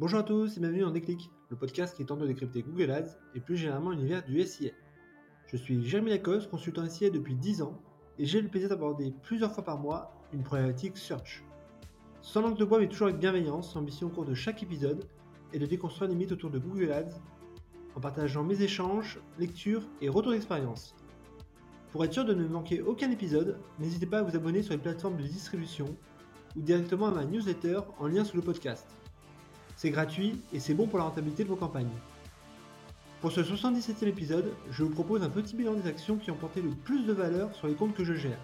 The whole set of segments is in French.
Bonjour à tous et bienvenue dans Déclic, le podcast qui tente de décrypter Google Ads et plus généralement l'univers du SIA. Je suis Jérémy Lacoste, consultant SIA depuis 10 ans et j'ai le plaisir d'aborder plusieurs fois par mois une problématique search. Sans langue de bois mais toujours avec bienveillance, l'ambition au cours de chaque épisode est de déconstruire les mythes autour de Google Ads en partageant mes échanges, lectures et retours d'expérience. Pour être sûr de ne manquer aucun épisode, n'hésitez pas à vous abonner sur les plateformes de distribution ou directement à ma newsletter en lien sous le podcast. C'est gratuit et c'est bon pour la rentabilité de vos campagnes. Pour ce 77e épisode, je vous propose un petit bilan des actions qui ont porté le plus de valeur sur les comptes que je gère.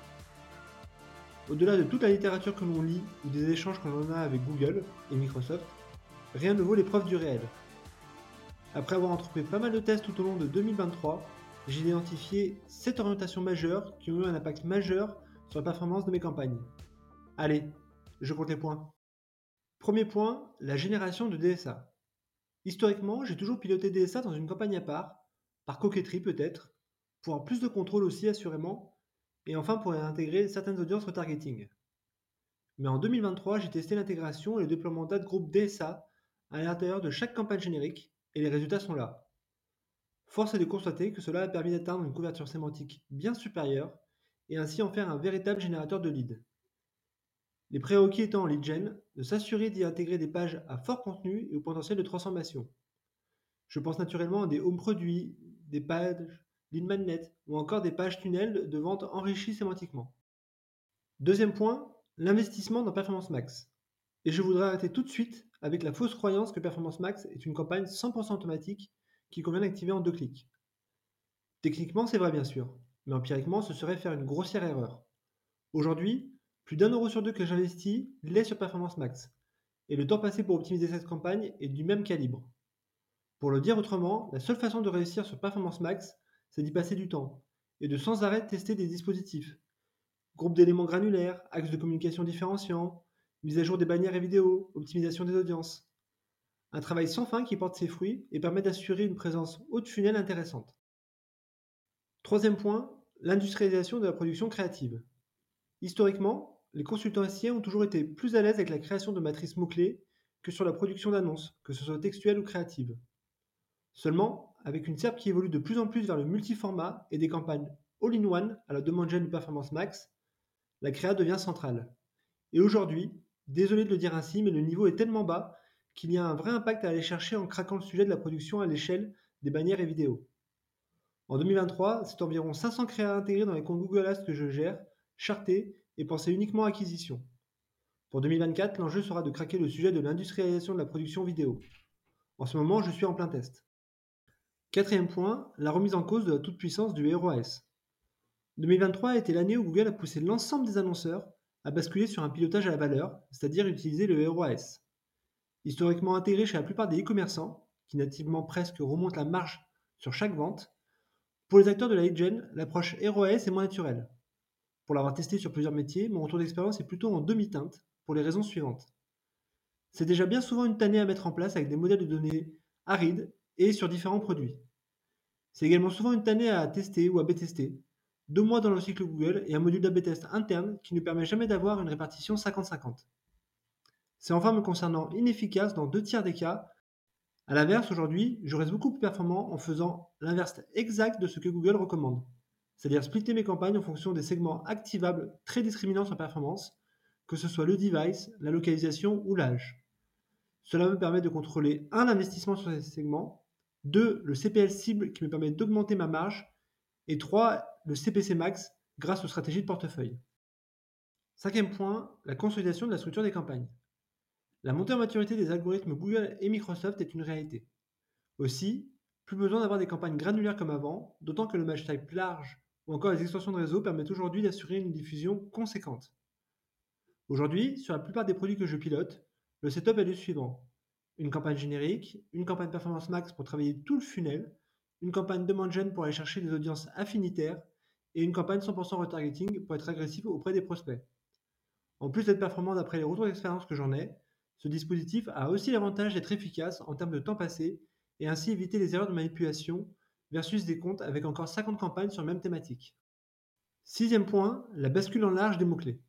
Au-delà de toute la littérature que l'on lit ou des échanges que l'on a avec Google et Microsoft, rien ne vaut l'épreuve du réel. Après avoir entrepris pas mal de tests tout au long de 2023, j'ai identifié 7 orientations majeures qui ont eu un impact majeur sur la performance de mes campagnes. Allez, je compte les points. Premier point, la génération de DSA. Historiquement, j'ai toujours piloté DSA dans une campagne à part, par coquetterie peut-être, pour avoir plus de contrôle aussi assurément, et enfin pour intégrer certaines audiences retargeting. Mais en 2023, j'ai testé l'intégration et le déploiement d'ad group DSA à l'intérieur de chaque campagne générique, et les résultats sont là. Force est de constater que cela a permis d'atteindre une couverture sémantique bien supérieure et ainsi en faire un véritable générateur de leads. Les prérequis étant en lead gen, de s'assurer d'y intégrer des pages à fort contenu et au potentiel de transformation. Je pense naturellement à des home produits, des pages lead magnet ou encore des pages tunnels de vente enrichies sémantiquement. Deuxième point, l'investissement dans Performance Max. Et je voudrais arrêter tout de suite avec la fausse croyance que Performance Max est une campagne 100% automatique qui convient d'activer en deux clics. Techniquement, c'est vrai bien sûr, mais empiriquement, ce serait faire une grossière erreur. Aujourd'hui, plus d'un euro sur deux que j'investis l'est sur Performance Max, et le temps passé pour optimiser cette campagne est du même calibre. Pour le dire autrement, la seule façon de réussir sur Performance Max, c'est d'y passer du temps, et de sans arrêt tester des dispositifs. Groupe d'éléments granulaires, axes de communication différenciants, mise à jour des bannières et vidéos, optimisation des audiences. Un travail sans fin qui porte ses fruits et permet d'assurer une présence haute funnel intéressante. Troisième point, l'industrialisation de la production créative. Historiquement, les consultants SIA ont toujours été plus à l'aise avec la création de matrices mots-clés que sur la production d'annonces, que ce soit textuelle ou créative. Seulement, avec une SERP qui évolue de plus en plus vers le multiformat et des campagnes all-in-one à la demande jeune du Performance Max, la créa devient centrale. Et aujourd'hui, désolé de le dire ainsi, mais le niveau est tellement bas qu'il y a un vrai impact à aller chercher en craquant le sujet de la production à l'échelle des bannières et vidéos. En 2023, c'est environ 500 créas intégrés dans les comptes Google Ads que je gère, chartés et pensés uniquement à acquisition. Pour 2024, l'enjeu sera de craquer le sujet de l'industrialisation de la production vidéo. En ce moment, je suis en plein test. Quatrième point, la remise en cause de la toute-puissance du ROAS. 2023 a été l'année où Google a poussé l'ensemble des annonceurs à basculer sur un pilotage à la valeur, c'est-à-dire utiliser le ROAS historiquement intégré chez la plupart des e-commerçants, qui nativement presque remontent la marge sur chaque vente, pour les acteurs de la lead gen, l'approche ROAS est moins naturelle. Pour l'avoir testé sur plusieurs métiers, mon retour d'expérience est plutôt en demi-teinte, pour les raisons suivantes. C'est déjà bien souvent une tannée à mettre en place avec des modèles de données arides et sur différents produits. C'est également souvent une tannée à tester ou à B-tester, deux mois dans le cycle Google et un module d'AB test interne qui ne permet jamais d'avoir une répartition 50-50. C'est enfin me concernant inefficace dans deux tiers des cas. A l'inverse, aujourd'hui, je reste beaucoup plus performant en faisant l'inverse exact de ce que Google recommande, c'est-à-dire splitter mes campagnes en fonction des segments activables très discriminants sur performance, que ce soit le device, la localisation ou l'âge. Cela me permet de contrôler un investissement sur ces segments, deux le CPL cible qui me permet d'augmenter ma marge, et trois le CPC max grâce aux stratégies de portefeuille. Cinquième point, la consolidation de la structure des campagnes. La montée en maturité des algorithmes Google et Microsoft est une réalité. Aussi, plus besoin d'avoir des campagnes granulaires comme avant, d'autant que le match type large ou encore les extensions de réseau permettent aujourd'hui d'assurer une diffusion conséquente. Aujourd'hui, sur la plupart des produits que je pilote, le setup est le suivant. Une campagne générique, une campagne performance max pour travailler tout le funnel, une campagne demande gen pour aller chercher des audiences affinitaires et une campagne 100% retargeting pour être agressif auprès des prospects. En plus d'être performant d'après les retours d'expérience que j'en ai, ce dispositif a aussi l'avantage d'être efficace en termes de temps passé et ainsi éviter les erreurs de manipulation versus des comptes avec encore 50 campagnes sur la même thématique. Sixième point, la bascule en large des mots-clés.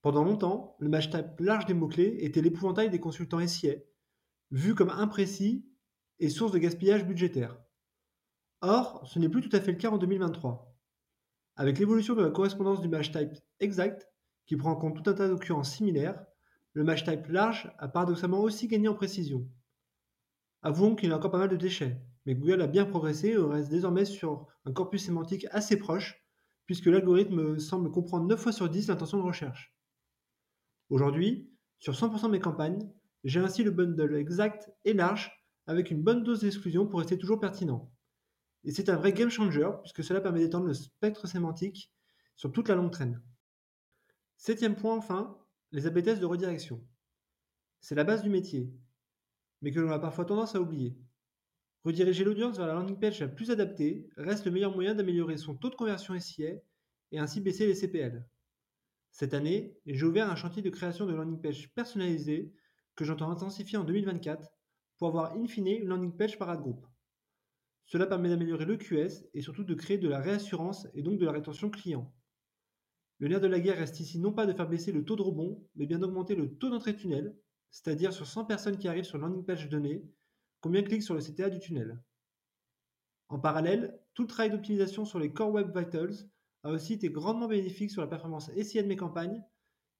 Pendant longtemps, le match type large des mots-clés était l'épouvantail des consultants SIA, vu comme imprécis et source de gaspillage budgétaire. Or, ce n'est plus tout à fait le cas en 2023. Avec l'évolution de la correspondance du match type exact, qui prend en compte tout un tas d'occurrences similaires, le match type large a paradoxalement aussi gagné en précision. Avouons qu'il y a encore pas mal de déchets, mais Google a bien progressé et reste désormais sur un corpus sémantique assez proche, puisque l'algorithme semble comprendre 9 fois sur 10 l'intention de recherche. Aujourd'hui, sur 100% de mes campagnes, j'ai ainsi le bundle exact et large avec une bonne dose d'exclusion pour rester toujours pertinent. Et c'est un vrai game changer puisque cela permet d'étendre le spectre sémantique sur toute la longue traîne. Septième point enfin, les AB tests de redirection. C'est la base du métier, mais que l'on a parfois tendance à oublier. Rediriger l'audience vers la landing page la plus adaptée reste le meilleur moyen d'améliorer son taux de conversion SIA et ainsi baisser les CPL. Cette année, j'ai ouvert un chantier de création de landing page personnalisée que j'entends intensifier en 2024 pour avoir in fine une landing page par ad group. Cela permet d'améliorer le QS et surtout de créer de la réassurance et donc de la rétention client. Le nerf de la guerre reste ici non pas de faire baisser le taux de rebond, mais bien d'augmenter le taux d'entrée tunnel, c'est-à-dire sur 100 personnes qui arrivent sur la landing page donnée, combien cliquent sur le CTA du tunnel. En parallèle, tout le travail d'optimisation sur les Core Web Vitals a aussi été grandement bénéfique sur la performance SIA de mes campagnes,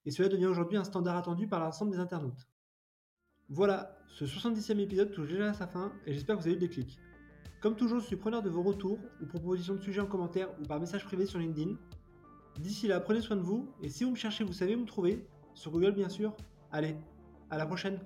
et cela devient aujourd'hui un standard attendu par l'ensemble des internautes. Voilà, ce 70e épisode touche déjà à sa fin, et j'espère que vous avez eu des clics. Comme toujours, je suis preneur de vos retours ou propositions de sujets en commentaire ou par message privé sur LinkedIn. D'ici là, prenez soin de vous et si vous me cherchez, vous savez où me trouver, sur Google bien sûr. Allez, à la prochaine